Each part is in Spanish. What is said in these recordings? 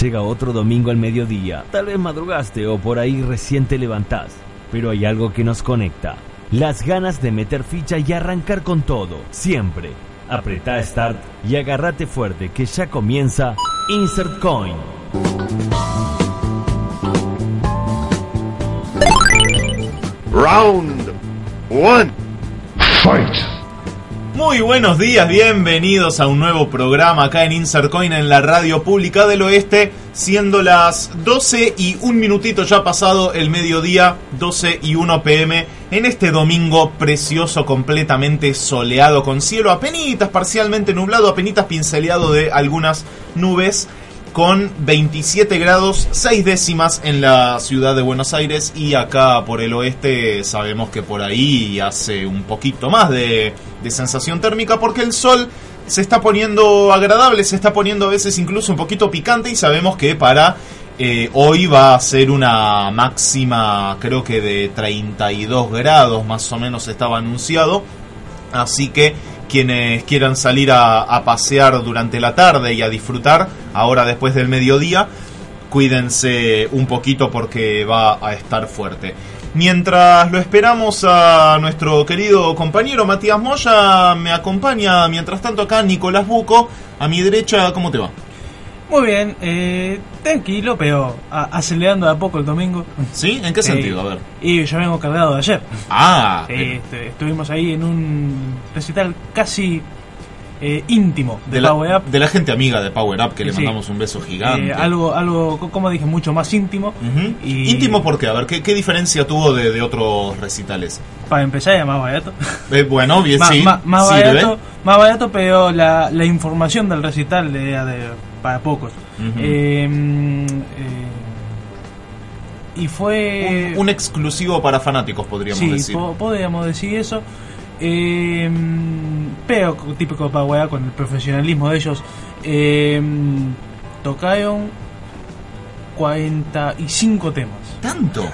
Llega otro domingo al mediodía. Tal vez madrugaste o por ahí recién te levantás. Pero hay algo que nos conecta. Las ganas de meter ficha y arrancar con todo. Siempre. Apretá Start y agárrate fuerte que ya comienza Insert Coin. Round one. Fight. Muy buenos días, bienvenidos a un nuevo programa acá en Insert Coin en la radio pública del oeste, siendo las 12 y un minutito ya pasado el mediodía, 12 y 1 pm, en este domingo precioso, completamente soleado, con cielo apenitas parcialmente nublado, apenitas pinceleado de algunas nubes con 27 grados 6 décimas en la ciudad de Buenos Aires y acá por el oeste sabemos que por ahí hace un poquito más de, sensación térmica porque el sol se está poniendo agradable, se está poniendo a veces incluso un poquito picante y sabemos que para eh, hoy va a ser una máxima creo que de 32 grados más o menos estaba anunciado, así que quienes quieran salir a, pasear durante la tarde y a disfrutar ahora después del mediodía, cuídense un poquito porque va a estar fuerte. Mientras lo esperamos a nuestro querido compañero Matías Moya, me acompaña mientras tanto acá Nicolás Buco, a mi derecha, ¿cómo te va? Muy bien, eh, tranquilo, pero a, acelerando de a poco el domingo. ¿Sí? ¿En qué sentido? Eh, a ver. Y yo vengo cargado de ayer. Ah, eh, este, estuvimos ahí en un recital casi eh, íntimo de, de, la, Power Up. de la gente amiga de Power Up, que le mandamos un beso gigante. Eh, algo, algo, como dije, mucho más íntimo. Y- Íntimo, ¿por qué? A ver, ¿qué, qué diferencia tuvo de, de otros recitales? Para empezar, era más barato. Bueno, bien, sí. más, sirve. barato más barato, pero la, la información del recital era de, para pocos. Ujú. Eh, y fue. Un, un exclusivo para fanáticos, podríamos sí, decir. po- podríamos decir eso. Eh, pero típico de Paraguay con el profesionalismo de ellos. Eh, tocaron 45 temas. ¿Tanto?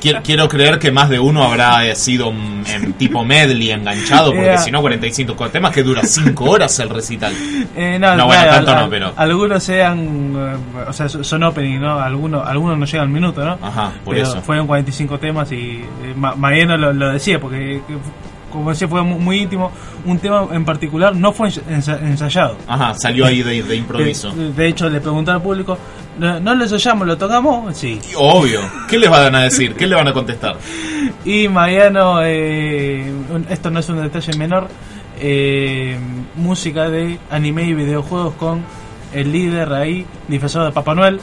Quiero, quiero creer que más de uno habrá eh, sido en tipo medley enganchado, porque si no, 45 temas que dura 5 horas el recital. Eh, no, No, bueno, claro, tanto al- no, pero- Algunos sean. eh, o sea, son opening, ¿no? Algunos, algunos no llegan al minuto, ¿no? Ajá, por pero eso. Fueron 45 temas y eh, Ma- Mariano lo, lo decía, porque. que fu- como decía, fue muy, muy íntimo. Un tema en particular no fue ensa- ensayado. Ajá, salió ahí de, de improviso. De, de hecho, le pregunté al público: ¿no, no lo lo tocamos? Sí. Obvio. ¿Qué les van a decir? ¿Qué le van a contestar? Y Mariano, eh, esto no es un detalle menor, eh, música de anime y videojuegos con el líder ahí, disfrazado de Papá Noel.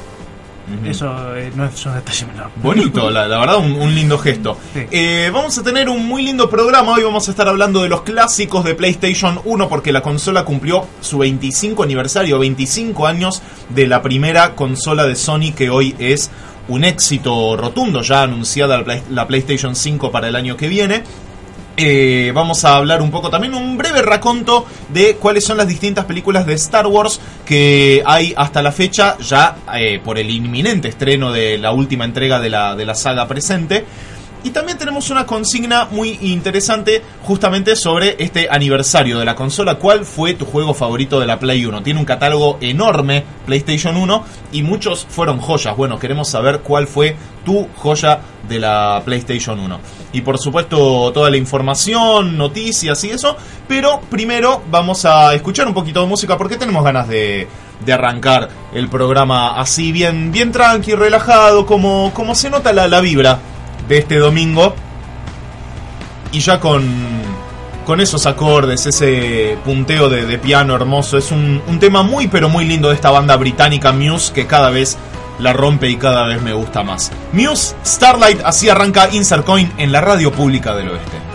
Eso eh, no es un detalle menor. Bonito, la, la verdad, un, un lindo gesto. Sí. Eh, vamos a tener un muy lindo programa. Hoy vamos a estar hablando de los clásicos de PlayStation 1 porque la consola cumplió su 25 aniversario, 25 años de la primera consola de Sony que hoy es un éxito rotundo, ya anunciada la PlayStation 5 para el año que viene. Eh, vamos a hablar un poco también, un breve raconto de cuáles son las distintas películas de Star Wars que hay hasta la fecha, ya eh, por el inminente estreno de la última entrega de la, de la saga presente. Y también tenemos una consigna muy interesante justamente sobre este aniversario de la consola. ¿Cuál fue tu juego favorito de la Play 1? Tiene un catálogo enorme PlayStation 1 y muchos fueron joyas. Bueno, queremos saber cuál fue tu joya de la PlayStation 1. Y por supuesto toda la información, noticias y eso. Pero primero vamos a escuchar un poquito de música porque tenemos ganas de, de arrancar el programa así bien, bien tranqui, relajado, como, como se nota la, la vibra de este domingo. Y ya con, con esos acordes, ese punteo de, de piano hermoso, es un, un tema muy pero muy lindo de esta banda británica Muse que cada vez la rompe y cada vez me gusta más. Muse, Starlight, así arranca Insert Coin en la radio pública del oeste.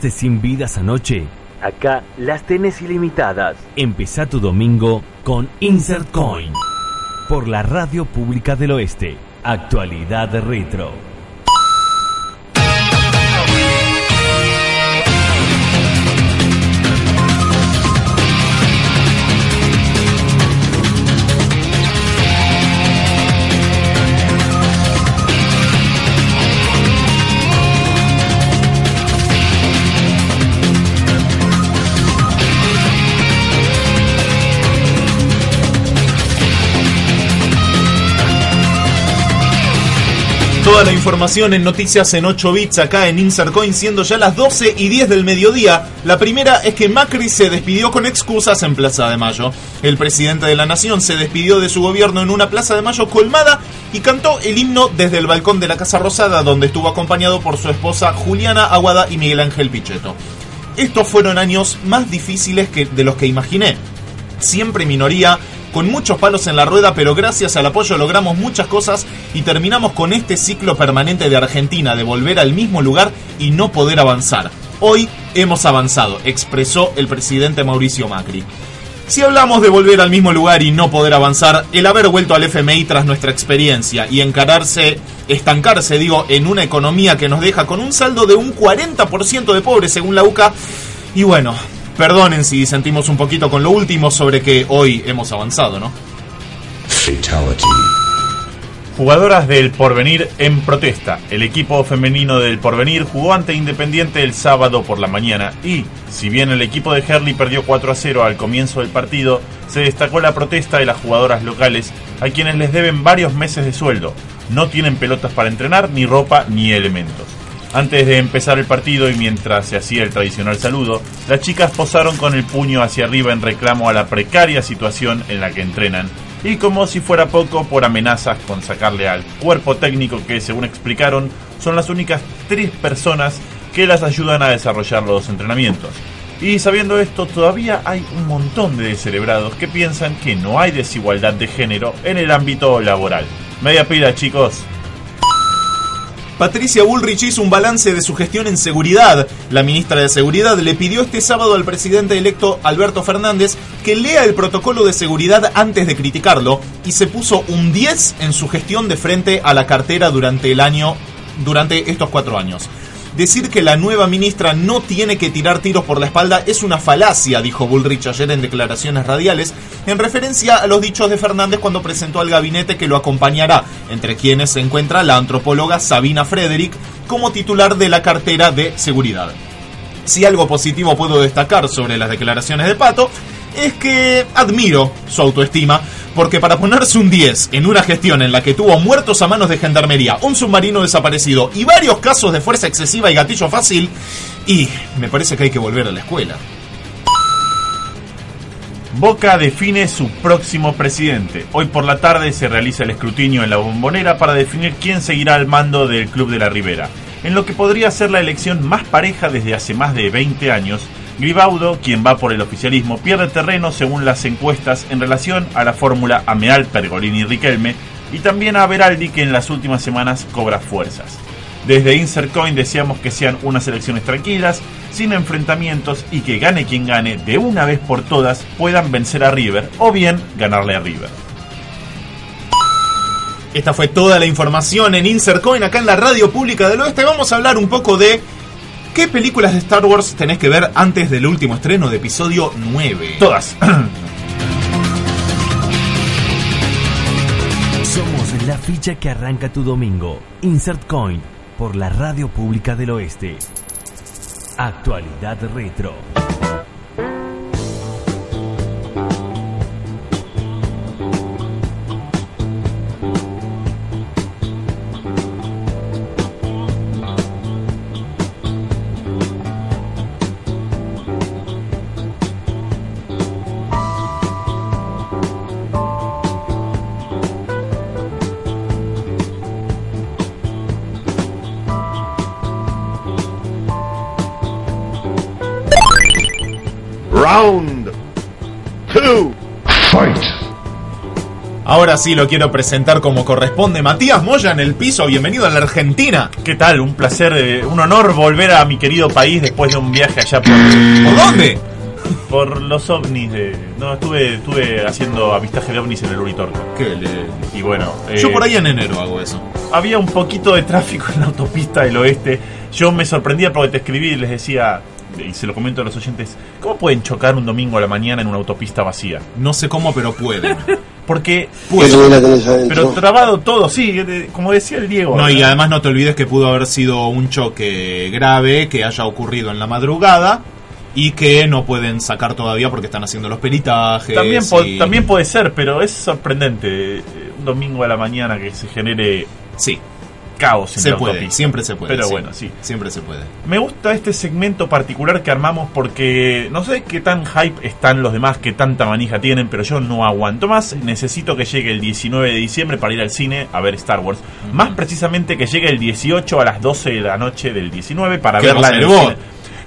To hold. ¿Te quedaste sin vidas anoche? Acá las tenés ilimitadas. Empezá tu domingo con Insert Coin. Por la Radio Pública del Oeste. Actualidad Retro. Toda la información en noticias en 8 bits acá en Insert Coin, siendo ya las 12 y 10 del mediodía. La primera es que Macri se despidió con excusas en Plaza de Mayo. El presidente de la nación se despidió de su gobierno en una Plaza de Mayo colmada y cantó el himno desde el balcón de la Casa Rosada, donde estuvo acompañado por su esposa Juliana Aguada y Miguel Ángel Pichetto. Estos fueron años más difíciles que de los que imaginé. Siempre minoría, con muchos palos en la rueda, pero gracias al apoyo logramos muchas cosas y terminamos con este ciclo permanente de Argentina de volver al mismo lugar y no poder avanzar. Hoy hemos avanzado, expresó el presidente Mauricio Macri. Si hablamos de volver al mismo lugar y no poder avanzar, el haber vuelto al FMI tras nuestra experiencia y encararse, estancarse, digo, en una economía que nos deja con un saldo de un 40% de pobres según la UCA, y bueno, perdonen si sentimos un poquito con lo último sobre que hoy hemos avanzado, ¿no? Fatality. Jugadoras del Porvenir en protesta. El equipo femenino del Porvenir jugó ante Independiente el sábado por la mañana y, si bien el equipo de Herley perdió 4 a 0 al comienzo del partido, se destacó la protesta de las jugadoras locales a quienes les deben varios meses de sueldo. No tienen pelotas para entrenar, ni ropa, ni elementos. Antes de empezar el partido y mientras se hacía el tradicional saludo, las chicas posaron con el puño hacia arriba en reclamo a la precaria situación en la que entrenan y como si fuera poco por amenazas con sacarle al cuerpo técnico que según explicaron son las únicas tres personas que las ayudan a desarrollar los entrenamientos. Y sabiendo esto, todavía hay un montón de descerebrados que piensan que no hay desigualdad de género en el ámbito laboral. Media pila, chicos. Patricia Bullrich hizo un balance de su gestión en seguridad. La ministra de Seguridad le pidió este sábado al presidente electo Alberto Fernández que lea el protocolo de seguridad antes de criticarlo y se puso un 10 en su gestión de frente a la cartera durante el año durante estos cuatro años. Decir que la nueva ministra no tiene que tirar tiros por la espalda es una falacia, dijo Bullrich ayer en declaraciones radiales, en referencia a los dichos de Fernández cuando presentó al gabinete que lo acompañará, entre quienes se encuentra la antropóloga Sabina Frederick como titular de la cartera de seguridad. Si algo positivo puedo destacar sobre las declaraciones de Pato, es que admiro su autoestima, porque para ponerse un 10 en una gestión en la que tuvo muertos a manos de gendarmería, un submarino desaparecido y varios casos de fuerza excesiva y gatillo fácil, y me parece que hay que volver a la escuela. Boca define su próximo presidente. Hoy por la tarde se realiza el escrutinio en la bombonera para definir quién seguirá al mando del Club de la Ribera. En lo que podría ser la elección más pareja desde hace más de 20 años, Gribaudo, quien va por el oficialismo, pierde terreno según las encuestas en relación a la fórmula Ameal, Pergolini y Riquelme, y también a Beraldi, que en las últimas semanas cobra fuerzas. Desde Insert Coin deseamos que sean unas elecciones tranquilas, sin enfrentamientos y que gane quien gane, de una vez por todas puedan vencer a River o bien ganarle a River. Esta fue toda la información en Insert Coin acá en la Radio Pública del Oeste. Vamos a hablar un poco de qué películas de Star Wars tenés que ver antes del último estreno de episodio 9. Todas. Somos la ficha que arranca tu domingo. Insert Coin por la Radio Pública del Oeste. Actualidad Retro. Ahora sí lo quiero presentar como corresponde. Matías Moya en el piso, bienvenido a la Argentina. ¿Qué tal? Un placer, eh, un honor volver a mi querido país después de un viaje allá por, ¿Por dónde? por los ovnis. De, no, estuve, estuve haciendo avistaje de ovnis en el Uritorco. ¿Qué le- Y bueno, eh, Yo por ahí en enero hago eso. había un poquito de tráfico en la autopista del oeste. Yo me sorprendía porque te escribí y les decía, y se lo comento a los oyentes, ¿cómo pueden chocar un domingo a la mañana en una autopista vacía? No sé cómo, pero pueden. Porque, Pueden. pero trabado todo, sí, como decía el Diego. No, y además no te olvides que pudo haber sido un choque grave que haya ocurrido en la madrugada y que no pueden sacar todavía porque están haciendo los peritajes. También, y- también puede ser, pero es sorprendente eh, un domingo a la mañana que se genere Sí, caos en se la puede, autopista. siempre se puede. Pero sí. bueno, sí. Siempre se puede. Me gusta este segmento particular que armamos porque no sé qué tan hype están los demás, qué tanta manija tienen, pero yo no aguanto más. Necesito que llegue el 19 de diciembre para ir al cine a ver Star Wars. Más precisamente que llegue el 18 a las 12 de la noche del 19 para ¿Qué verla en el cine.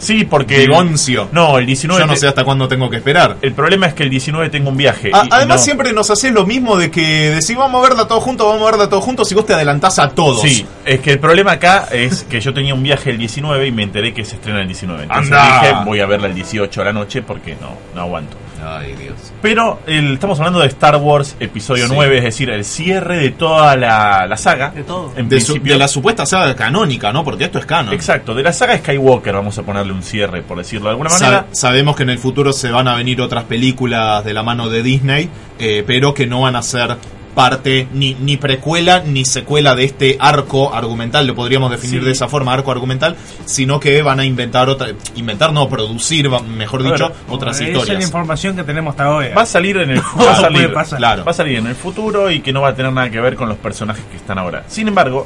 Sí, porque... Vigoncio. No, el 19... Yo no sé hasta cuándo tengo que esperar. El problema es que el 19 tengo un viaje. A- y- y además no- siempre nos haces lo mismo de que decís vamos a verla todos juntos, vamos a verla todos juntos y vos te adelantás a todos. Sí, es que el problema acá es que yo tenía un viaje el 19 y me enteré que se estrena el 19. Entonces ¡Anda! dije, voy a verla el 18 a la noche porque no, no aguanto. Ay, Dios. Pero el- estamos hablando de Star Wars Episodio Sí. 9, es decir, el cierre de toda la, la saga. De todo. En De, su- principio. de la supuesta saga canónica, ¿no? Porque esto es canon. Exacto, de la saga Skywalker vamos a ponerle un cierre, por decirlo de alguna manera. sabemos que en el futuro se van a venir otras películas de la mano de Disney, eh, pero que no van a ser parte ni, ni precuela ni secuela de este arco argumental, lo podríamos definir Sí. de esa forma, arco argumental, sino que van a inventar otra, inventar no, producir, mejor dicho, otras Esa es la historias. información que tenemos hasta hoy. Va a salir en el va a salir. Claro. va a salir en el futuro y que no va a tener nada que ver con los personajes que están ahora. Sin embargo,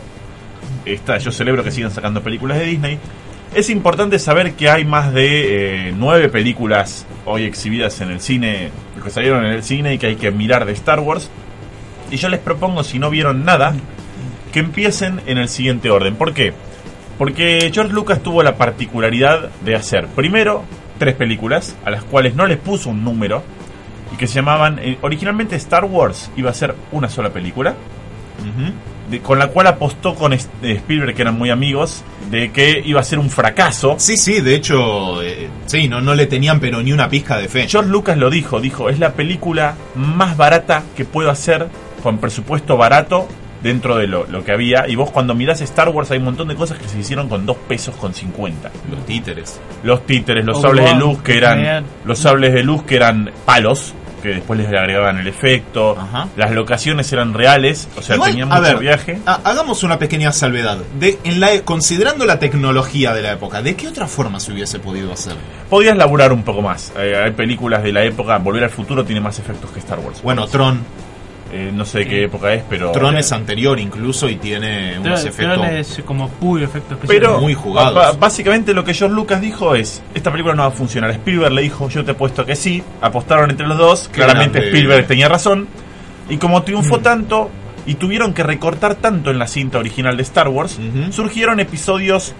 esta, yo celebro que sigan sacando películas de Disney. Es importante saber que hay más de eh, nueve películas hoy exhibidas en el cine, que salieron en el cine y que hay que mirar de Star Wars. Y yo les propongo, si no vieron nada, que empiecen en el siguiente orden. ¿Por qué? Porque George Lucas tuvo la particularidad de hacer primero tres películas a las cuales no les puso un número y que se llamaban eh, originalmente Star Wars iba a ser una sola película de- con la cual apostó con eh, Spielberg que eran muy amigos de que iba a ser un fracaso Sí, sí, de hecho, eh, sí, no, no le tenían pero ni una pizca de fe. George Lucas lo dijo dijo es la película más barata que puedo hacer con presupuesto barato dentro de lo, lo que había. Y vos cuando mirás Star Wars hay un montón de cosas que se hicieron con 2 pesos con 50. Los títeres. Los títeres, los Obi-Wan, sables de luz que eran Genial. los sables de luz que eran palos que después les agregaban el efecto. Ajá. Las locaciones eran reales, o sea, Igual, tenía a mucho ver, viaje. ha- hagamos una pequeña salvedad. De, en la, considerando la tecnología de la época, ¿de qué otra forma se hubiese podido hacer? Podías laburar un poco más. Eh, hay películas de la época, Volver al futuro tiene más efectos que Star Wars. Bueno, Tron. Eh, no sé de qué época es, pero Tron es anterior incluso y tiene unos Tron- efectos. Tron es como puro efecto especial. Pero muy jugados. básicamente lo que George Lucas dijo es, esta película no va a funcionar. Spielberg le dijo, yo te he puesto que sí. Apostaron entre los dos. Qué Claramente grande. Spielberg tenía razón. Y como Mm. triunfó tanto y tuvieron que recortar tanto en la cinta original de Star Wars, surgieron episodios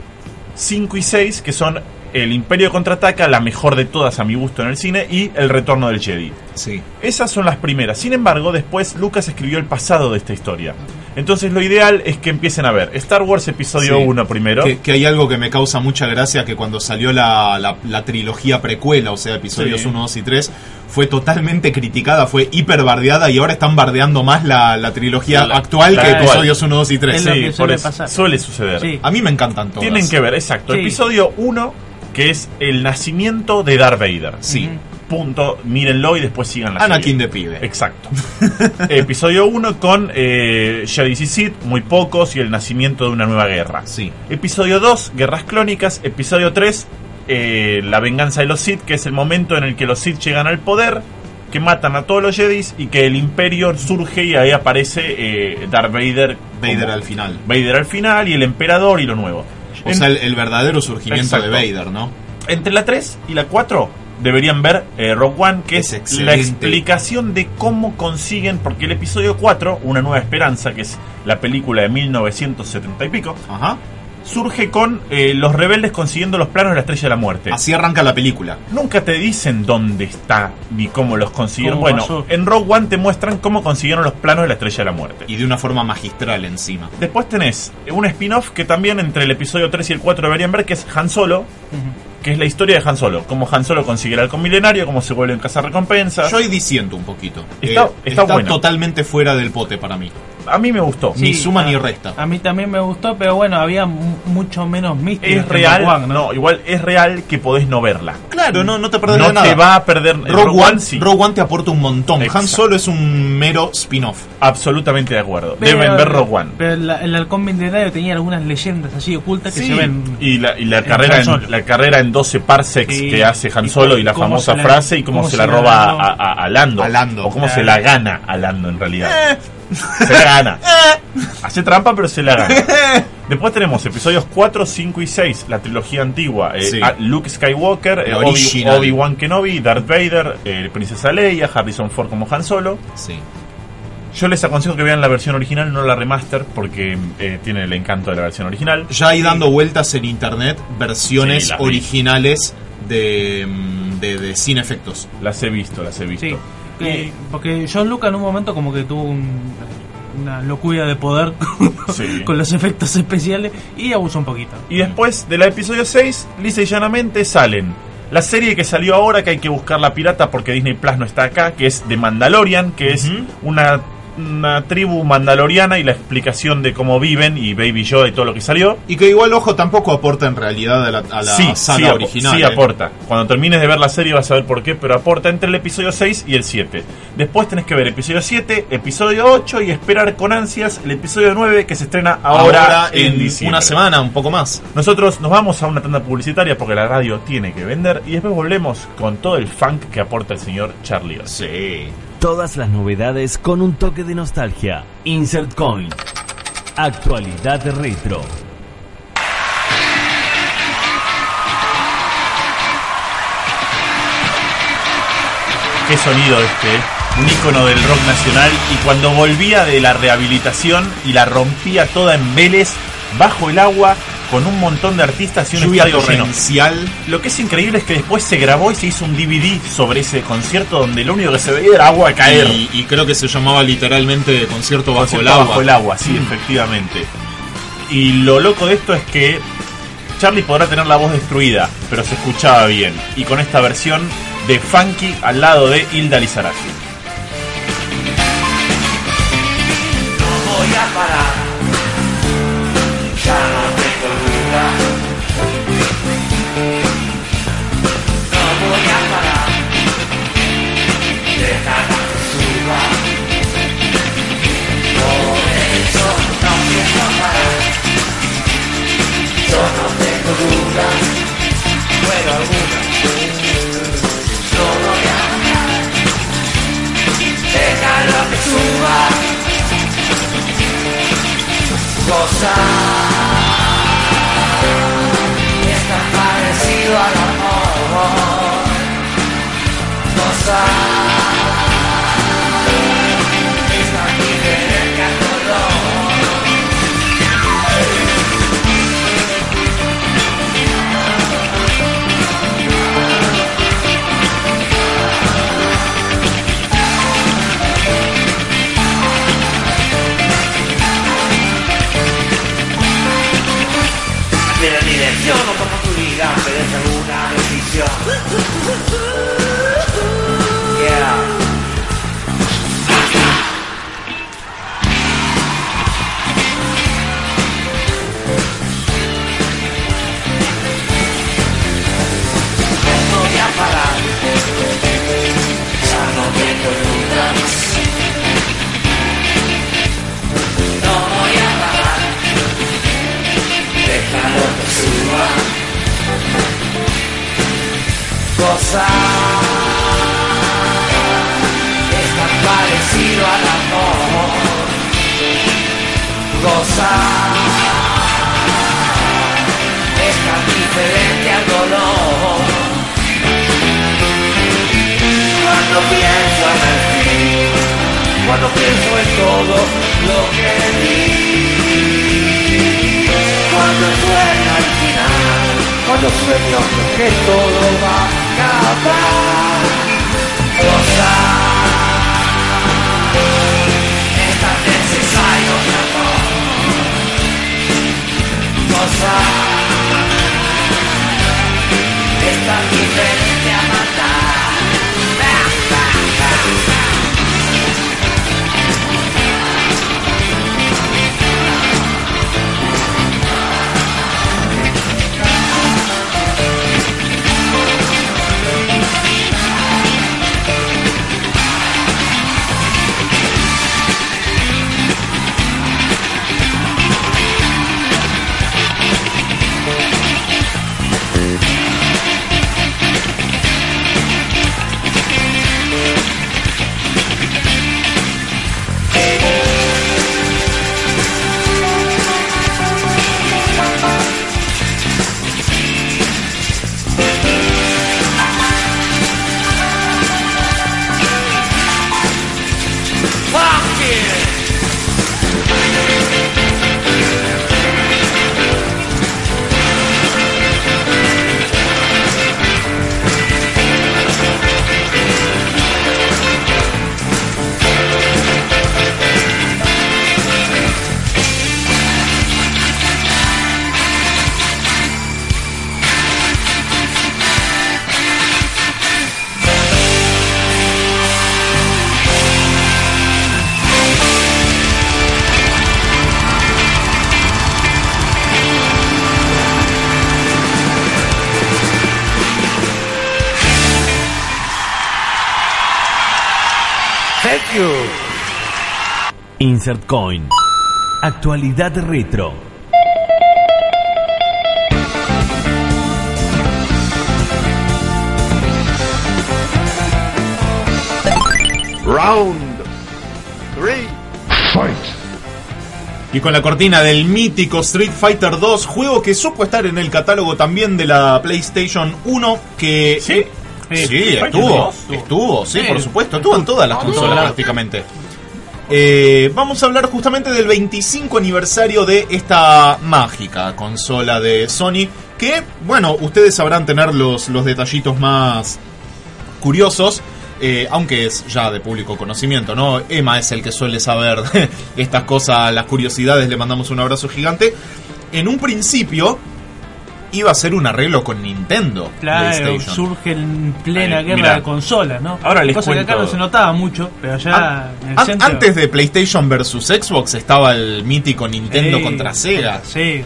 5 y 6 que son El Imperio contraataca, la mejor de todas a mi gusto en el cine, y El Retorno del Jedi. Sí. Esas son las primeras. Sin embargo, después Lucas escribió el pasado de esta historia. Entonces lo ideal es que empiecen a ver Star Wars episodio Sí. 1 primero. Que, que hay algo que me causa mucha gracia, que cuando salió la, la- la trilogía precuela, o sea, episodios Sí. 1, 2 y 3, fue totalmente criticada, fue hiper bardeada y ahora están bardeando más la, la trilogía La- actual la que episodios 1, 2 y 3. Es lo Sí, por suele eso. suele suceder. Sí. A mí me encantan todas. Tienen que ver, exacto. Sí. Episodio 1, que es el nacimiento de Darth Vader. Sí. Punto. Mírenlo y después sigan la Anakin serie. de pibe. Exacto. Episodio 1 con eh, Jedi y Sith, muy pocos, y el nacimiento de una nueva guerra. Sí. Episodio 2, Guerras Clónicas. Episodio 3, eh, La venganza de los Sith, que es el momento en el que los Sith llegan al poder, que matan a todos los Jedi y que el Imperio surge y ahí aparece eh, Darth Vader. Vader al final. Vader al final y el Emperador y lo nuevo. O En- sea, el, el verdadero surgimiento Exacto. de Vader, ¿no? entre la 3 y la 4 deberían ver eh, Rogue One, que Es es, la explicación de cómo consiguen, porque el episodio 4, Una Nueva Esperanza, que es la película de 1970 y pico, Ajá. Surge con eh, los rebeldes consiguiendo los planos de la Estrella de la Muerte. Así arranca la película. Nunca te dicen dónde está ni cómo los consiguieron. ¿Cómo Bueno, pasó? en Rogue One te muestran cómo consiguieron los planos de la Estrella de la Muerte. Y de una forma magistral encima. Después tenés un spin-off que también entre el episodio 3 y el 4 deberían ver, que es Han Solo, que es la historia de Han Solo. Cómo Han Solo consigue el halcón milenario, cómo se vuelve en casa recompensas. Yo ahí disiento un poquito. Está- Eh, está bueno. totalmente fuera del pote para mí. A mí me gustó. Ni suma a- ni resta. A mí también me gustó, pero bueno, había mu- mucho menos místico. Es real, no, igual es real que podés no verla. Claro, no, no te perdés No nada. te va a perder. Rogue, One, sí. Rogue One te aporta un montón. Han. Solo es un mero spin-off. Absolutamente de acuerdo. Pero- Deben ver Rogue One. Pero la- el halcón milenario tenía algunas leyendas así ocultas que se ven. Y la, y la en carrera en, la carrera en 12 parsecs Sí. que hace Han Y Solo y la famosa la- frase y cómo, cómo se se la roba a, a- a Lando. A Lando. O cómo Claro. se la gana a Lando en realidad. Se la gana. Hace trampa, pero se la gana. Después tenemos episodios 4, 5 y 6, la trilogía antigua. eh, Sí. Luke Skywalker, eh, Obi-. Obi-Wan Kenobi, Darth Vader, eh, Princesa Leia, Harrison Ford como Han Solo. Sí. Yo les aconsejo que vean la versión original, no la remaster, porque eh, tiene el encanto de la versión original. Ya hay dando vueltas en internet versiones Sí, originales de, mm, de, de sin efectos. Las he visto, las he visto. Sí, que- porque John Lucas en un momento como que tuvo un- una locura de poder con, Sí. con los efectos especiales y abusó un poquito. Y después del episodio 6, lisa y llanamente salen la serie que salió ahora, que hay que buscar la pirata porque Disney Plus no está acá, que es The Mandalorian, que es una, una tribu mandaloriana y la explicación de cómo viven y Baby Yoda y todo lo que salió. Y que igual, ojo, tampoco aporta en realidad a la, a la sí, saga sí, original. sí ¿eh? aporta. Cuando termines de ver la serie vas a ver por qué, pero aporta entre el episodio 6 y el 7. Después tenés que ver episodio 7, episodio 8 y esperar con ansias el episodio 9 que se estrena ahora, Ahora, en, diciembre. una semana, un poco más. Nosotros nos vamos a una tanda publicitaria porque la radio tiene que vender y después volvemos con todo el funk que aporta el señor Charlie. Sí. Todas las novedades con un toque de nostalgia. Insert Coin. Actualidad retro. Qué sonido este, ¿eh? un ícono del rock nacional y cuando volvía de la rehabilitación y la rompía toda en Vélez, bajo el agua, con un montón de artistas y un Lluvia estadio lleno. torrencial. Lo que es increíble es que después se grabó y se hizo un DVD sobre ese concierto donde lo único que se veía era agua caer. Y, y creo que se llamaba literalmente concierto bajo Concierto el agua. Mm. Bajo el agua, sí, efectivamente. Y lo loco de esto es que Charlie podrá tener la voz destruida, pero se escuchaba bien. Y con esta versión de Funky al lado de Hilda Lizarazu. voy voy a parar. Suba. Cosa. Es tan parecido al amor. Cosa. Ha ha ha! Cuando pienso en todo lo que di. Cuando sueño al final, cuando sueño que todo va a acabar. Gozar es tan necesario mi amor. Gozar es tan diferente Insert Coin. Actualidad retro. Round three. Fight. Y con la cortina del mítico Street Fighter 2, juego que supo estar en el catálogo también de la PlayStation 1, que... ¿Sí? Eh, sí, estuvo, 2. estuvo, sí, Sí. por supuesto, estuvo en todas las consolas prácticamente. Eh, vamos a hablar justamente del 25 aniversario de esta mágica consola de Sony, que, bueno, ustedes sabrán tener los, los detallitos más curiosos, eh, aunque es ya de público conocimiento, ¿no? Emma es el que suele saber estas cosas, las curiosidades, le mandamos un abrazo gigante. En un principio iba a ser un arreglo con Nintendo. Claro, surge en plena guerra mirá. de consolas, ¿no? Ahora les Cosa que acá cuento- no se notaba mucho, pero allá An- en el an- centro... antes de PlayStation versus Xbox estaba el mítico Nintendo contra Sega. Sega.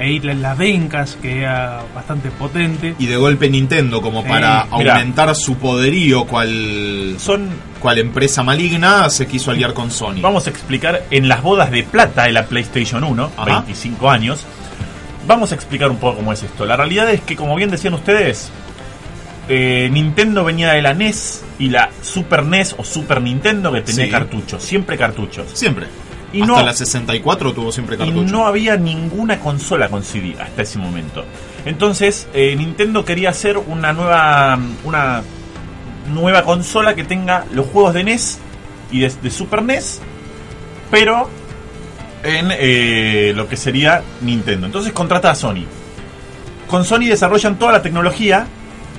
Ahí la- las Dreamcast, que era bastante potente. Y de golpe Nintendo, como para aumentar su poderío cual, Son cual empresa maligna, se quiso aliar con Sony. Vamos a explicar en las bodas de plata de la PlayStation 1, Ajá. 25 años. Vamos a explicar un poco cómo es esto. La realidad es que, como bien decían ustedes, eh, Nintendo venía de la NES y la Super NES o Super Nintendo que tenía Sí. cartuchos, siempre cartuchos. Siempre. Y Hasta no- la 64 tuvo siempre Y cartucho. no había ninguna consola con CD hasta ese momento. Entonces, eh, Nintendo quería hacer una nueva una nueva consola que tenga los juegos de NES y de, de Super NES, pero en eh, lo que sería Nintendo. Entonces contrata a Sony. Con Sony desarrollan toda la tecnología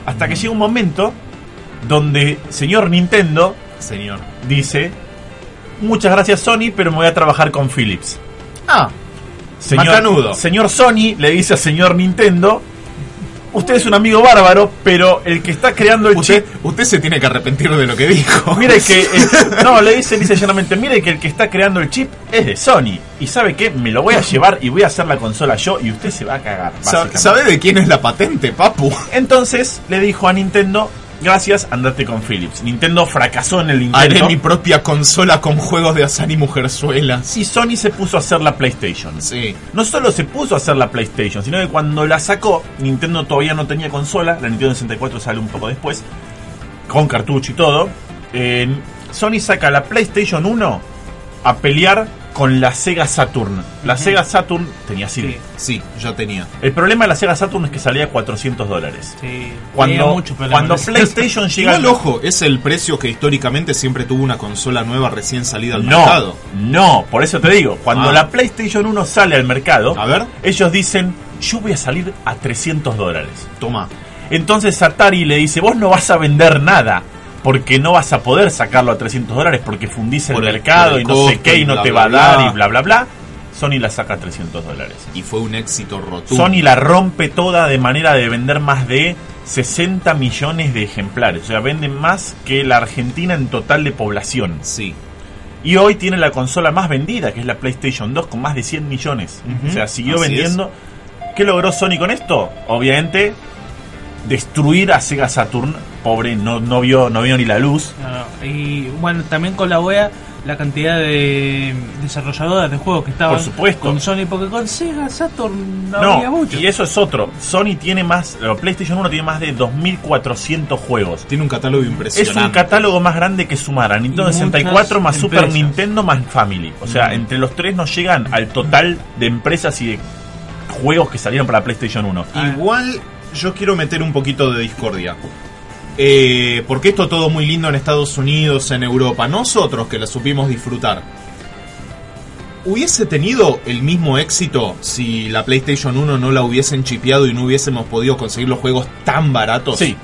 hasta que llega un momento donde señor Nintendo Señor. dice, muchas gracias Sony, pero me voy a trabajar con Philips. Ah, Señor, Macanudo. señor Sony le dice a señor Nintendo, usted es un amigo bárbaro, pero el que está creando el usted, chip... usted se tiene que arrepentir de lo que dijo. Mire que... el- no, le dice dice llanamente, mire que el que está creando el chip es de Sony. Y sabe qué, me lo voy a llevar y voy a hacer la consola yo y usted se va a cagar. ¿Sabe de quién es la patente, papu? Entonces le dijo a Nintendo, gracias, andate con Philips. Nintendo fracasó en el intento. Haré mi propia consola con juegos de azar y mujerzuelas. Y Sony se puso a hacer la PlayStation. Sí. No solo se puso a hacer la PlayStation, sino que cuando la sacó, Nintendo todavía no tenía consola, la Nintendo 64 sale un poco después, con cartucho y todo. Eh, Sony saca la PlayStation 1 a pelear con la Sega Saturn. La Sega Saturn tenía CD. Sí. Sí, yo tenía. El problema de la Sega Saturn es que salía 400 dólares. Sí, Cuando, tenía mucho cuando. PlayStation llega Igual, ojo, es el precio que históricamente siempre tuvo una consola nueva recién salida al No, mercado. no, por eso te digo, cuando Ah. la PlayStation 1 sale al mercado, A ver. ellos dicen, yo voy a salir a 300 dólares. Toma. Entonces Atari le dice, vos no vas a vender nada, porque no vas a poder sacarlo a 300 dólares porque fundís el Por el- mercado por el y no sé qué y y no bla, te bla, va a dar bla. y bla bla bla. Sony la saca a 300 dólares. Y fue un éxito rotundo. Sony la rompe toda de manera de vender más de 60 millones de ejemplares. O sea, venden más que la Argentina en total de población. Sí. Y hoy tiene la consola más vendida, que es la PlayStation 2, con más de 100 millones. O sea, siguió así vendiendo. ¿Qué logró Sony con esto? Obviamente, destruir a Sega Saturn. Pobre, no, no, vio, no vio ni la luz. No, no. Y bueno, también colabora la cantidad de desarrolladoras de juegos que estaban Por supuesto. con Sony, porque con Sega Saturn no, No, había mucho. y eso es otro. Sony tiene más, la PlayStation 1 tiene más de 2.400 juegos. Tiene un catálogo Es impresionante. un catálogo más grande que sumar a Nintendo Y muchas 64 más Super. Nintendo más Family. O sea, Mm. entre los tres nos llegan al total de empresas y de juegos que salieron para la PlayStation 1. Igual yo quiero meter un poquito de discordia. Eh, porque esto todo muy lindo en Estados Unidos, en Europa. Nosotros que la supimos disfrutar. ¿Hubiese tenido el mismo éxito si la PlayStation 1 no la hubiesen chipeado y no hubiésemos podido conseguir los juegos tan baratos? Sí,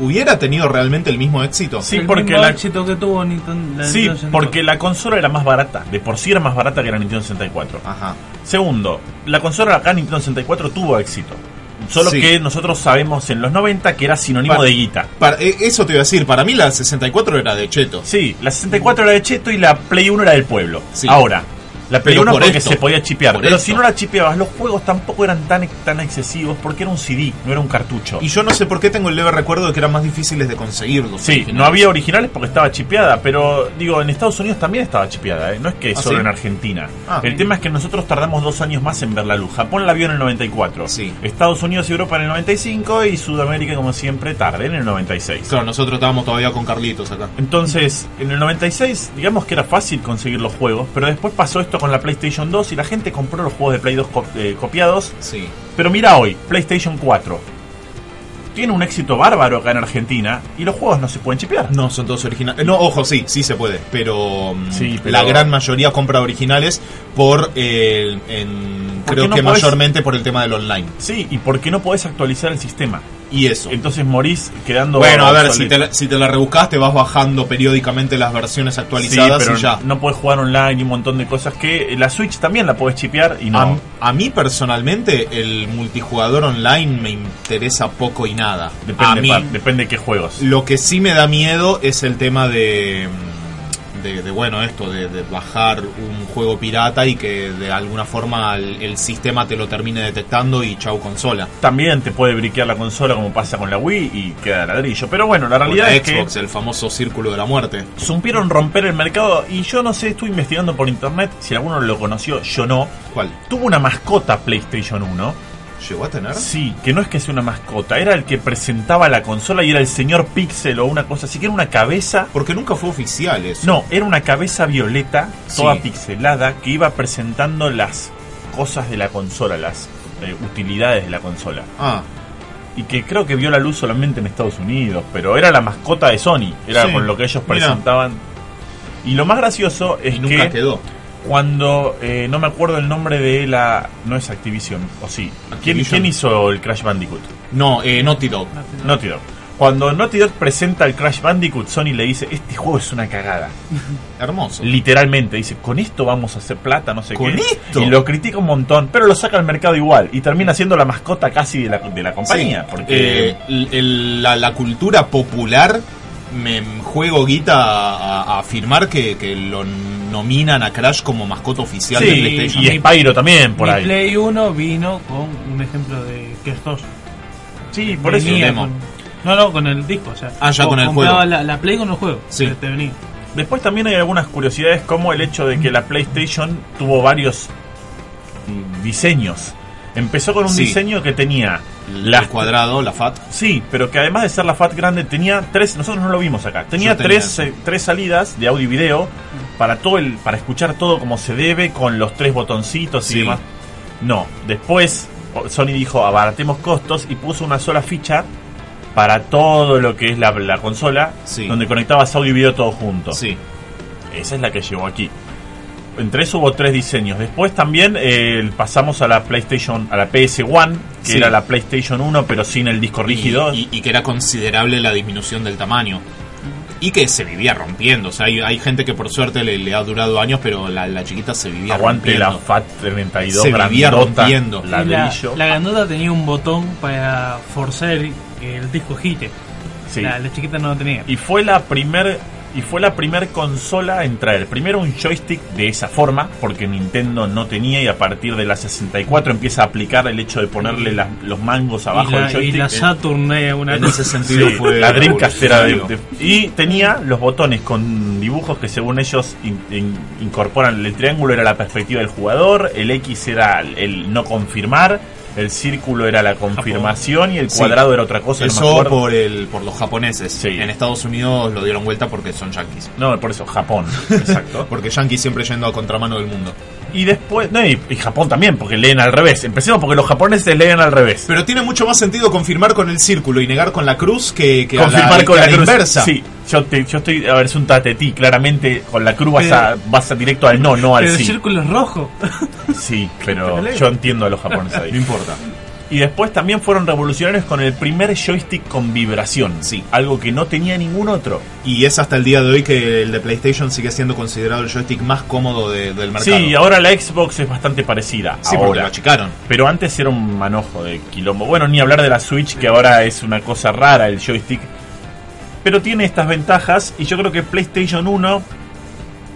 ¿Hubiera tenido realmente el mismo éxito? Sí, el porque mismo la- éxito que tuvo Nintendo, la Sí, Nintendo 64. porque la consola era más barata. De por sí era más barata que la Nintendo 64. Ajá. Segundo, la consola acá Nintendo 64 tuvo éxito. Solo Sí. que nosotros sabemos en los 90 que era sinónimo de guita. Para- eh, eso te iba a decir, para mí la 64 era de cheto. Sí, la 64 era de Cheto y la Play 1 era del pueblo. Sí. Ahora, la Play Pero 1 por porque esto, se podía chipear. por Pero esto. si no la chipeabas, los juegos tampoco eran tan, tan excesivos porque era un CD, no era un cartucho. Y yo no sé por qué tengo el leve recuerdo de que eran más difíciles de conseguirlos. Sí, no había originales porque estaba chipeada, pero digo, en Estados Unidos también estaba chipeada, ¿eh? no es que ¿Ah, solo sí? en Argentina. Ah. el tema es que nosotros tardamos dos años más en ver la luz. Japón la vio en el 94, Sí. Estados Unidos y Europa en el 95 y Sudamérica, como siempre, tarde, en el 96. Claro, nosotros estábamos todavía con Carlitos acá. Entonces, en el 96, digamos que era fácil conseguir los juegos, pero después pasó esto con la PlayStation 2 y la gente compró los juegos de Play 2 co- eh, copiados. Sí. Pero mira hoy, PlayStation 4. Tiene un éxito bárbaro acá en Argentina y los juegos no se pueden chipear. No, son todos originales. No, ojo, sí, sí se puede. Pero, mm, Sí, pero- la gran mayoría compra originales por eh, en ¿por Creo no que podés- mayormente por el tema del online. Sí, y por qué no podés actualizar el sistema. Y eso. Entonces morís quedando. Bueno, a ver, si te, la, si te la rebuscas, te vas bajando periódicamente las versiones Sí, actualizadas pero y ya. no podés jugar online y un montón de cosas que la Switch también la podés chipear y no. A, a mí personalmente el multijugador online me interesa poco y nada. a depende, mí pa- depende de qué juegos. lo que sí me da miedo es el tema de de, de, bueno esto de, de bajar un juego pirata y que de alguna forma el, el sistema te lo termine detectando y chau consola. También te puede briquear la consola como pasa con la Wii y queda ladrillo. Pero bueno, la realidad la es Xbox, que el famoso círculo de la muerte. supieron romper el mercado y yo no sé, estuve investigando por internet, si alguno lo conoció, yo no. ¿Cuál? Tuvo una mascota PlayStation 1. ¿Llegó a tener? Sí, que no es que sea una mascota, era el que presentaba la consola y era el señor Pixel o una cosa así, que era una cabeza. Porque nunca fue oficial eso. No, era una cabeza violeta, toda Sí. pixelada, que iba presentando las cosas de la consola, las eh, utilidades de la consola. Ah, Y que creo que vio la luz solamente en Estados Unidos, pero era la mascota de Sony, era Sí, con lo que ellos mira. presentaban. Y lo más gracioso es y nunca que quedó. Cuando eh, no me acuerdo el nombre de la no es Activision o sí ¿Quién, Activision. quién hizo el Crash Bandicoot No, eh, Naughty Dog. Naughty Dog cuando Naughty Dog presenta el Crash Bandicoot Sony le dice este juego es una cagada Hermoso. literalmente dice con esto vamos a hacer plata no sé ¿Con qué esto? y lo critica un montón pero lo saca al mercado igual y termina siendo la mascota casi de la, de la compañía Sí, porque eh, el- el- la, la cultura popular me juego guita a, a afirmar que, que lo nominan a Crash como mascota oficial sí, de PlayStation. y Spyro también por Mi ahí Play 1 vino con un ejemplo de que es 2. sí por eso con- no, no, con el disco. O sea, Ah, ya con el juego. La, la Play con el juego. Sí. que Te venía. Después también hay algunas curiosidades como el hecho de que la PlayStation tuvo varios diseños. Empezó con un Sí. diseño que tenía El las cuadrado, la FAT. Sí, pero que además de ser la FAT grande tenía tres, nosotros no lo vimos acá, tenía, tenía tres, eh, tres salidas de audio y video para todo el, para escuchar todo como se debe con los tres botoncitos y demás. No, después Sony dijo abaratemos costos y puso una sola ficha para todo lo que es la, la consola, Sí. donde conectabas audio y video todo junto. Sí. Esa es la que llegó aquí. Entre eso hubo tres diseños. Después también eh, pasamos a la PlayStation, a la PS1, que Sí. era la PlayStation 1, pero sin el disco rígido. Y, y- y que era considerable la disminución del tamaño. Y que se vivía rompiendo. O sea, hay, hay gente que por suerte le, le ha durado años, pero la, la chiquita se vivía Aguante la rompiendo. FAT 32 Se vivía grandota, rompiendo. Y la, la grandota tenía un botón para forzar el, el disco gite. Sí. La, la chiquita no lo tenía. Y fue la primer y fue la primer consola en traer primero un joystick de esa forma, porque Nintendo no tenía y a partir de la 64 empieza a aplicar el hecho de ponerle la- los mangos abajo y, la, del y joystick. la Saturn era una En ese sentido Sí, fue. la Dreamcast era de, y tenía los botones con dibujos que según ellos in- in- incorporan el triángulo era la perspectiva del jugador el X era el no confirmar el círculo era la confirmación y el Sí. cuadrado era otra cosa Eso por, el, por los japoneses. Sí. En Estados Unidos lo dieron vuelta porque son yankees. no por eso Japón exacto Porque yankees siempre yendo a contramano del mundo. Y después no, y, y Japón también porque leen al revés empecemos porque los japoneses leen al revés Pero tiene mucho más sentido confirmar con el círculo y negar con la cruz que, que a confirmar la, con que a la, cruz. inversa. Sí, yo, te- yo estoy, a ver, es un tatetí, claramente con la cruz vas, a, vas a directo al no, no al Pero el sí. círculo es rojo. Sí, pero Pero yo entiendo a los japoneses ahí. No importa. Y después también fueron revolucionarios con el primer joystick con vibración. Sí. Algo que no tenía ningún otro. Y es hasta el día de hoy que el de PlayStation sigue siendo considerado el joystick más cómodo de- del mercado. Sí, ahora la Xbox es bastante parecida. Sí, porque ahora. lo achicaron. Pero antes era un manojo de quilombo. Bueno, ni hablar de la Switch, que ahora es una cosa rara el joystick. Pero tiene estas ventajas y yo creo que PlayStation 1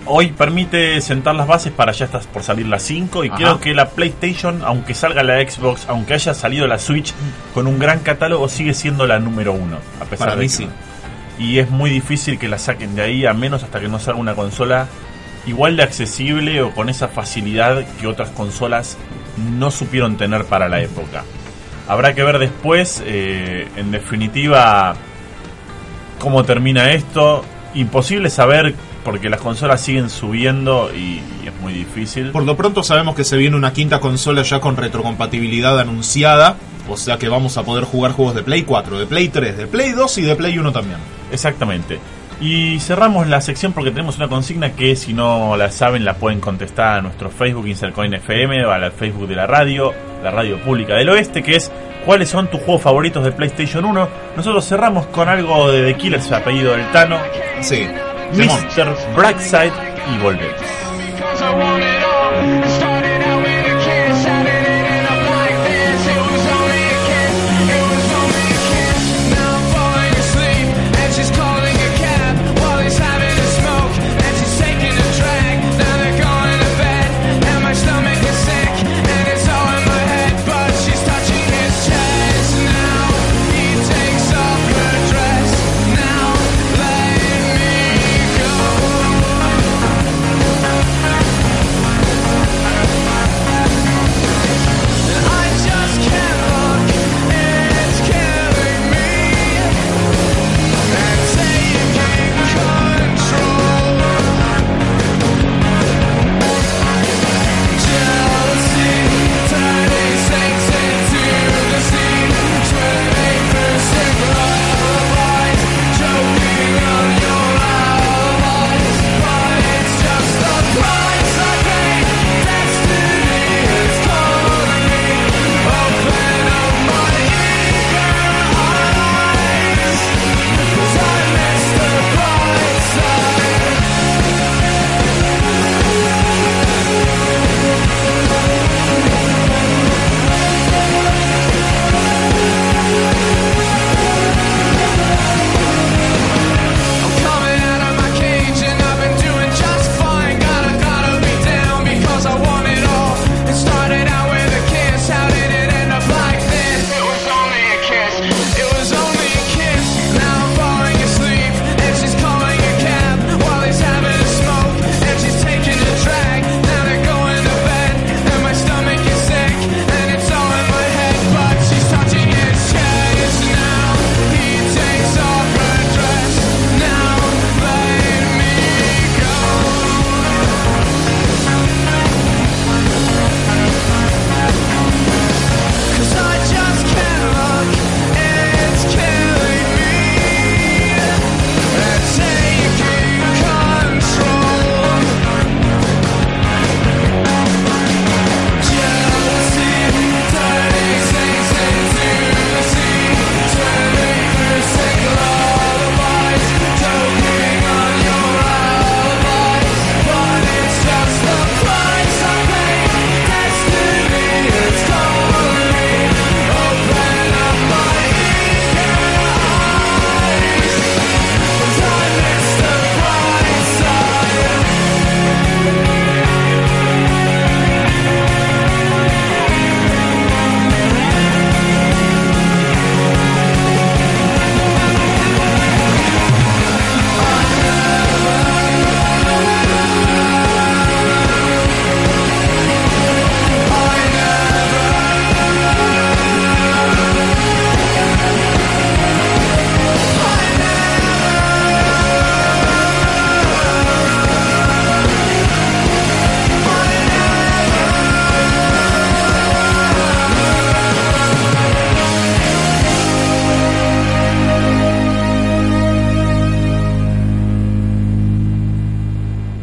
hoy permite sentar las bases para ya estás por salir la 5 y Ajá. creo que la PlayStation, aunque salga la Xbox, aunque haya salido la Switch con un gran catálogo, sigue siendo la número uno. A pesar Para de mí que sí. no. Y es muy difícil que la saquen de ahí, a menos hasta que no salga una consola igual de accesible o con esa facilidad que otras consolas no supieron tener para la época. Habrá que ver después, eh, en definitiva, cómo termina esto. Imposible saber porque las consolas siguen subiendo y, y es muy difícil. Por lo pronto sabemos que se viene una quinta consola ya con retrocompatibilidad anunciada. O sea que vamos a poder jugar juegos de Play 4, de Play 3, de Play 2 y de Play 1 también. Exactamente. Y cerramos la sección porque tenemos una consigna que si no la saben la pueden contestar a nuestro Facebook Insercoin FM o al Facebook de la radio, la radio pública del oeste, que es ¿cuáles son tus juegos favoritos de PlayStation 1? Nosotros cerramos con algo de The Killers, apellido del Tano, Sí. Mr. Brightside y volvemos.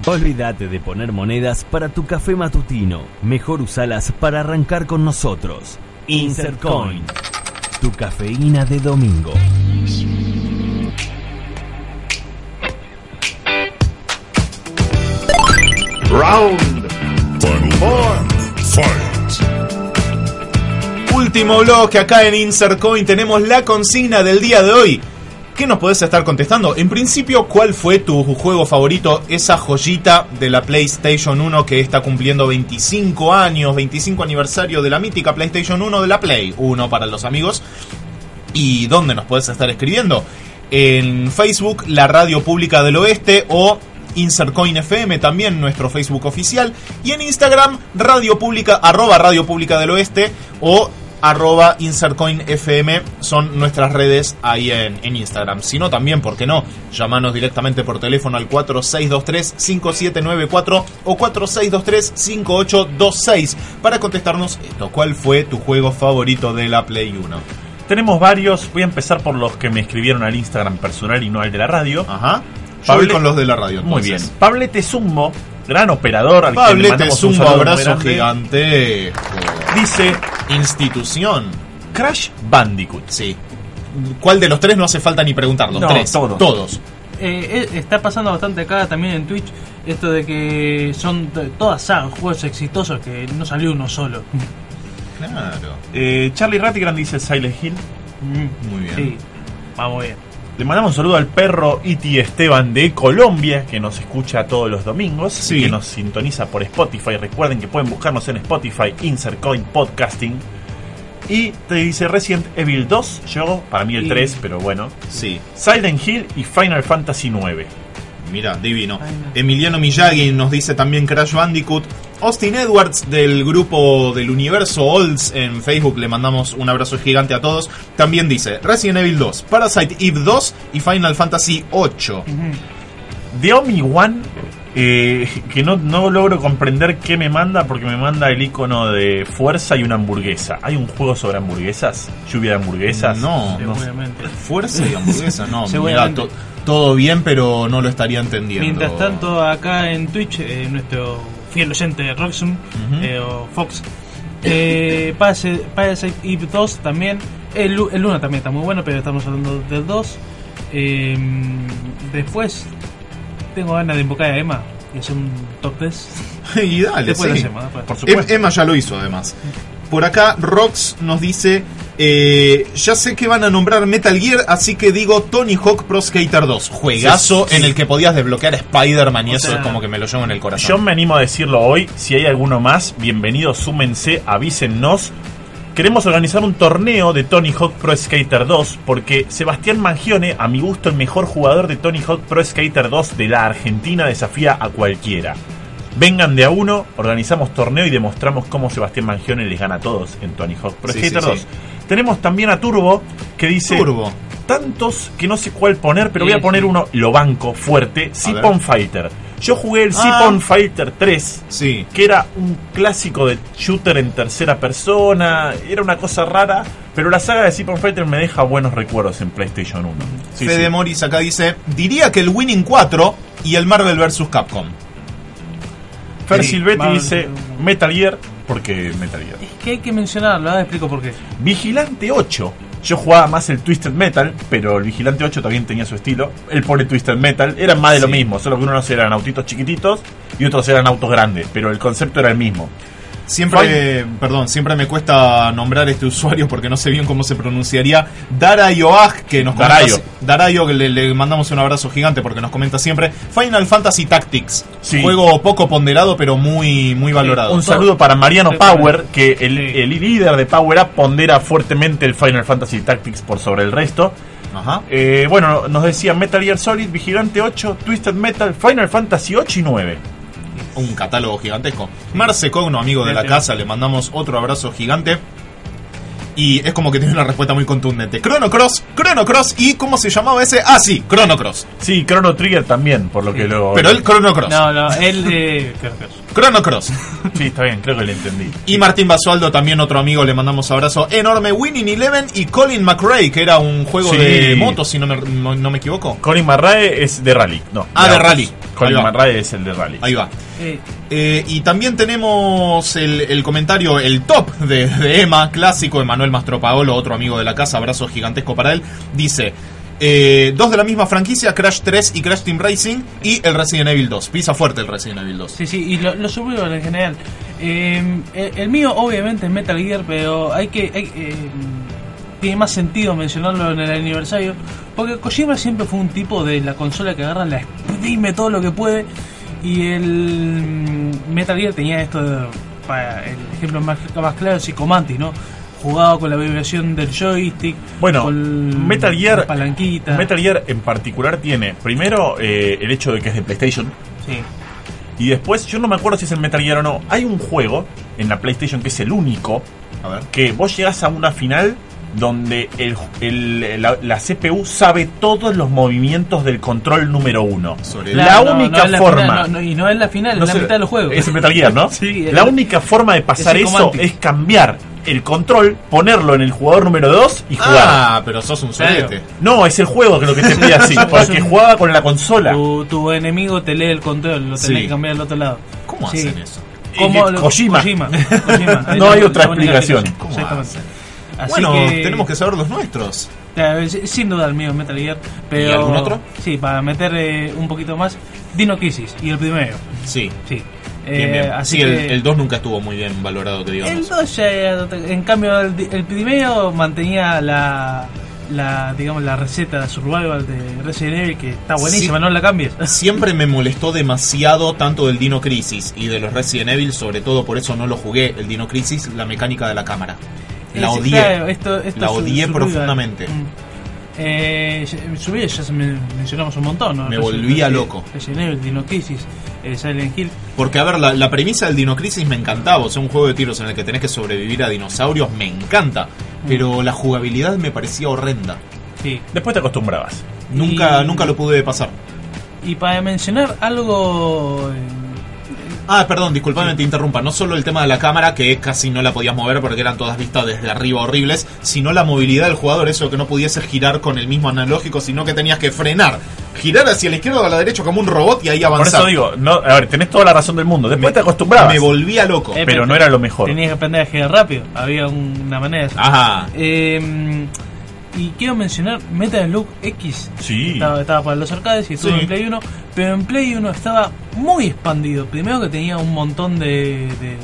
Olvídate de poner monedas para tu café matutino. Mejor usalas para arrancar con nosotros. Insert Coin. Tu cafeína de domingo. Round four. Último bloque acá en Insert Coin. Tenemos la consigna del día de hoy. ¿Qué nos podés estar contestando? En principio, ¿cuál fue tu juego favorito? Esa joyita de la PlayStation 1 que está cumpliendo 25 años, 25 aniversario de la mítica PlayStation 1 de la Play 1 para los amigos. ¿Y dónde nos podés estar escribiendo? En Facebook, la Radio Pública del Oeste o Insercoin FM, también nuestro Facebook oficial. Y en Instagram, Radio Pública, arroba Radio Pública del Oeste o arroba Insercoin FM son nuestras redes ahí en, en Instagram. Si no, también, ¿por qué no? Llamanos directamente por teléfono al 4623-5794 o 4623-5826 para contestarnos esto. ¿Cuál fue tu juego favorito de la Play 1? Tenemos varios, voy a empezar por los que me escribieron al Instagram personal y no al de la radio. Ajá. Yo voy Pable- con los de la radio. Muy bien. Pablete Zumbo, gran operador al que le Pablete mandamos es un muy abrazo gigante. Dice Institución. Crash Bandicoot. Sí. ¿Cuál de los tres no hace falta ni preguntar? Los No, tres. todos. Todos. Eh, eh, está pasando bastante acá también en Twitch esto de que son todas sagas, juegos exitosos que no salió uno solo. Claro. Eh, Charlie Rattigan dice Silent Hill. Mm, Muy bien. Sí, vamos bien. Le mandamos un saludo al perro Iti Esteban de Colombia, que nos escucha todos los domingos Sí. y que nos sintoniza por Spotify. Recuerden que pueden buscarnos en Spotify, Insert Coin Podcasting. Y te dice Resident Evil 2, yo, para mí el Y- 3, pero bueno. Sí. Silent Hill y Final Fantasy 9. Mira, divino. Emiliano Miyagi nos dice también Crash Bandicoot. Austin Edwards del grupo del universo Olds en Facebook, le mandamos un abrazo gigante a todos. También dice Resident Evil 2, Parasite Eve 2 y Final Fantasy 8. De Omi One, eh, que no, no logro comprender qué me manda, porque me manda el icono de fuerza y una hamburguesa. ¿Hay un juego sobre hamburguesas? ¿Lluvia de hamburguesas? No, no. Seguramente. Fuerza y hamburguesa, no. mira, to- todo bien, pero no lo estaría entendiendo. Mientras tanto, acá en Twitch, eh, nuestro fiel oyente Roxum eh, o Fox, eh, Parasite Parasite Eve 2 también. El, el 1 también está muy bueno, pero estamos hablando del 2. Eh, después, tengo ganas de invocar a Emma y hacer un top 3. y dale, Después sí. hacemos, después. Por Em- supuesto. Emma ya lo hizo además. Por acá Rox nos dice, eh, ya sé que van a nombrar Metal Gear, así que digo Tony Hawk Pro Skater 2. Juegazo Sí, sí. en el que podías desbloquear a Spider-Man y O eso sea, es como que me lo llevo en el Yo corazón. me animo a decirlo hoy. Si hay alguno más, bienvenidos, súmense, avísennos. Queremos organizar un torneo de Tony Hawk Pro Skater 2 porque Sebastián Mangione, a mi gusto el mejor jugador de Tony Hawk Pro Skater 2 de la Argentina, desafía a cualquiera. Vengan de a uno, organizamos torneo y demostramos cómo Sebastián Mangione les gana a todos en Tony Hawk Pro Sí, Skater sí, 2. sí. Tenemos también a Turbo que dice Turbo. tantos que no sé cuál poner, pero voy a poner uno, lo banco, fuerte, Sipon Fighter. Yo jugué el Ah. Sipon Fighter 3, Sí. que era un clásico de shooter en tercera persona, era una cosa rara, pero la saga de Sipon Fighter me deja buenos recuerdos en PlayStation 1. Sí, Fede sí. Moris acá dice, diría que el Winning 4 y el Marvel vs. Capcom. Fer Silvetti Marvel- dice Metal Gear, porque Metal Gear. Es que hay que mencionarlo, ahora explico por qué. Vigilante 8. Yo jugaba más el Twisted Metal, pero el Vigilante 8 también tenía su estilo. El pone Twisted Metal, eran más de lo mismo, solo que unos eran autitos chiquititos y otros eran autos grandes, pero el concepto era el mismo. Siempre, perdón, siempre me cuesta nombrar este usuario porque no sé bien cómo se pronunciaría. Darayoag, que nos comenta. Darayo. Darayo, que le, le mandamos un abrazo gigante porque nos comenta siempre. Final Fantasy Tactics. Sí. Juego poco ponderado, pero muy, muy valorado. Un saludo para Mariano Power, que el, el líder de Power Up pondera fuertemente el Final Fantasy Tactics por sobre el resto. Ajá. Eh, bueno, nos decían Metal Gear Solid, Vigilante 8, Twisted Metal, Final Fantasy 8 y 9. Un catálogo gigantesco. Marce Cogno, amigo de la casa, le mandamos otro abrazo gigante. Y es como que tiene una respuesta muy contundente. Chrono Cross, Chrono Cross y ¿cómo se llamaba ese? Ah, sí, Chrono Cross. Sí, Chrono Trigger también, por lo que lo... Pero el Chrono Cross. No, no, él. Eh, creo que- Chrono Cross. Sí, está bien, creo que lo entendí. Y Martín Basualdo, también otro amigo, le mandamos abrazo enorme. Winning Eleven y Colin McRae, que era un juego Sí. de motos, si no me, no, no me equivoco. Colin McRae es de rally, no. Ah, de rally. Colin. McRae es el de rally. Ahí va. eh, Eh, y también tenemos el, el comentario, el top de, de Emma, clásico, Emanuel Mastropaolo, otro amigo de la casa, abrazo gigantesco para él. Dice, eh, dos de la misma franquicia, Crash 3 y Crash Team Racing, y el Resident Evil 2. Pisa fuerte el Resident Evil 2. Sí, sí, y lo- los subieron en general. Eh, el, mío, obviamente, es Metal Gear, pero hay que. eh, tiene más sentido mencionarlo en el aniversario. Porque Kojima siempre fue un tipo de la consola que agarra, la exprime todo lo que puede. Y el mm, Metal Gear tenía esto. Para el ejemplo más, más claro es Psychomantis, ¿no? Jugado con la vibración del joystick. Bueno, con Metal Gear, la palanquita. Metal Gear en particular tiene, primero, eh, el hecho de que es de PlayStation. Sí. Y después, yo no me acuerdo si es el Metal Gear o no. Hay un juego en la PlayStation que es el único A ver. que vos llegás a una final donde el, el- la, la CPU sabe todos los movimientos del control número uno. Sobre La no, única no forma. final, no, no, y no es la final, es la sé, mitad de los juegos. Es el Metal Gear, ¿no? Sí, la única forma de pasar es eso es cambiar el control, ponerlo en el jugador número 2 y jugar. Ah, pero sos un solete. No, es el juego que lo que te pide así, porque jugaba con la consola. Tu, tu enemigo te lee el control, lo tenés Sí. que cambiar al otro lado. ¿Cómo Sí. hacen eso? Que- Kojima. Kojima. Kojima. Ahí No la- hay la otra explicación. explicación. ¿Cómo Exactamente. Así bueno, que- tenemos que saber los nuestros. Es- sin duda el mío Metal Gear. Pero, ¿Y algún otro? Sí, para meter eh, un poquito más. Dino Crisis y el primero. Sí. Sí. Bien, Eh. Así sí, el, que- el 2 nunca estuvo muy bien valorado, que digamos. El 2 ya, en cambio, el, el primero mantenía la, la, digamos, la receta de survival de Resident Evil, que está buenísima, Sí. no la cambies. Siempre me molestó demasiado tanto del Dino Crisis y de los Resident Evil, sobre todo por eso no lo jugué, el Dino Crisis, la mecánica de la cámara. La odié. claro, esto- esto La su- odié profundamente. Mm. Eh, ya- survival ya se mencionamos un montón, ¿no? Me Resident- volvía Resident- loco. Resident Evil, Dino Crisis, eh, Silent Hill. Porque, a ver, la, la premisa del Dino Crisis me encantaba. O sea, un juego de tiros en el que tenés que sobrevivir a dinosaurios me encanta. Mm. Pero la jugabilidad me parecía horrenda. Sí. Después te acostumbrabas. Nunca, Y- nunca lo pude pasar. Y para mencionar algo. Eh, Ah, perdón, disculpame, te interrumpa. No solo el tema de la cámara, que casi no la podías mover porque eran todas vistas desde arriba horribles, sino la movilidad del jugador, eso que no pudieses girar con el mismo analógico, sino que tenías que frenar, girar hacia la izquierda o a la derecha como un robot y ahí Por avanzar. eso digo, no, a ver, tenés toda la razón del mundo. Después te acostumbrabas. Me volvía loco. eh, pero no era lo mejor. Tenías que aprender a girar rápido. Había un- una manera de hacerlo. Ajá. Eh, y quiero mencionar Metal Slug X. Sí. Estaba, estaba para los arcades y estuvo Sí. en Play 1. Pero en Play 1 estaba muy expandido. Primero que tenía un montón de, de,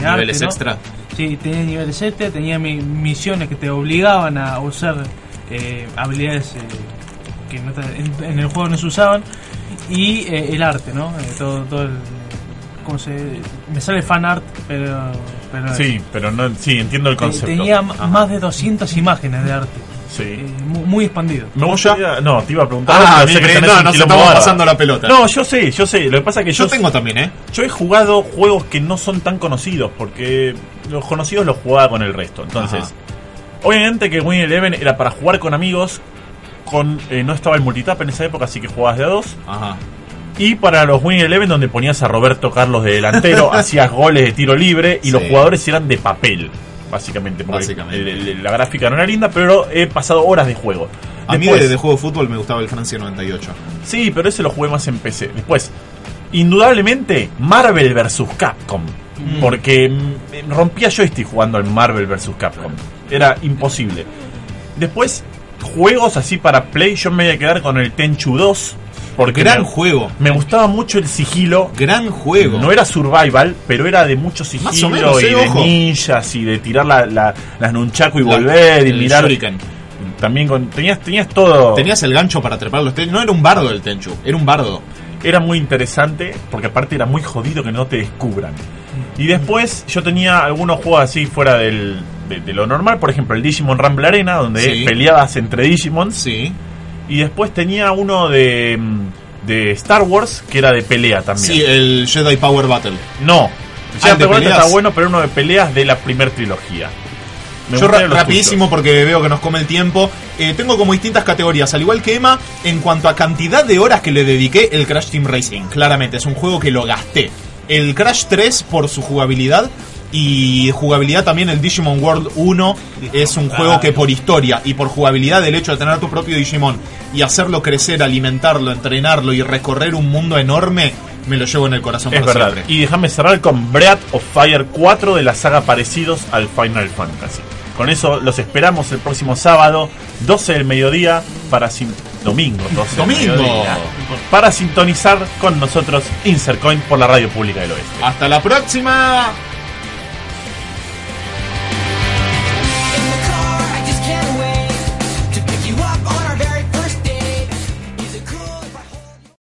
de arte, Niveles ¿no? extra. Sí, tenía niveles extra, tenía mi- misiones que te obligaban a usar eh, habilidades eh, que no te- en, en el juego no se usaban. Y eh, el arte, ¿no? Eh, todo, todo el. ¿Cómo se.? Me sale fan art, pero. Pero Sí, pero no, sí, entiendo el concepto. Tenía m- más de 200 imágenes de arte. Sí. eh, mu- muy, expandido. Me gustaría, no, te iba a preguntar. Ah, bien, tenés no, nos quilombo estamos pasando la pelota. No, yo sé, yo sé. Lo que pasa es que yo, Yo tengo también, ¿eh? yo he jugado juegos que no son tan conocidos, porque los conocidos los jugaba con el resto. Entonces, Ajá. obviamente que Win Eleven era para jugar con amigos. Con, eh, no estaba el multitap en esa época, así que jugabas de a dos. Ajá. Y para los Win Eleven, donde ponías a Roberto Carlos de delantero, hacías goles de tiro libre y Sí. los jugadores eran de papel, básicamente. Porque Básicamente. el- el- la gráfica no era linda, pero he pasado horas de juego. A mí Después- de, de juego de fútbol me gustaba el Francia 98. Sí, pero ese lo jugué más en PC. Después, indudablemente, Marvel vs. Capcom. Porque mm, rompía joystick jugando al Marvel vs. Capcom. Era imposible. Después, juegos así para Play, yo me voy a quedar con el Tenchu 2. Porque Gran me, juego. me gustaba mucho el sigilo. Gran juego. No era survival, pero era de mucho sigilo Más o menos, y eh, de ojo. ninjas y de tirar la, la- las nunchaku y La- volver y mirar. shuriken. También con, tenías, tenías todo. Tenías el gancho para trepar los. No era un bardo el Tenchu, era un bardo. era muy interesante porque aparte era muy jodido que no te descubran. Y después yo tenía algunos juegos así fuera del, de, de lo normal, por ejemplo el Digimon Rumble Arena, donde Sí. peleabas entre Digimons. Sí. Y después tenía uno de, mm, de Star Wars que era de pelea también. Sí, el Jedi Power Battle. No, Ah, el de está peleas. bueno, pero uno de peleas de la primer trilogía. Me Yo ra- rapidísimo tuyos. porque veo que nos come el tiempo. Eh, tengo como distintas categorías, al igual que Emma, en cuanto a cantidad de horas que le dediqué el Crash Team Racing. Claramente, es un juego que lo gasté. El Crash 3 por su jugabilidad y jugabilidad también el Digimon World 1 es un juego que por historia y por jugabilidad el hecho de tener tu propio Digimon y hacerlo crecer, alimentarlo, entrenarlo y recorrer un mundo enorme, me lo llevo en el corazón Es para verdad. siempre. Y déjame cerrar con Breath of Fire 4 de la saga parecidos al Final Fantasy. Con eso los esperamos el próximo sábado, 12 del mediodía, para sin... domingo, 12 del Domingo. mediodía, para sintonizar con nosotros Insert Coin por la radio pública del oeste. Hasta la próxima.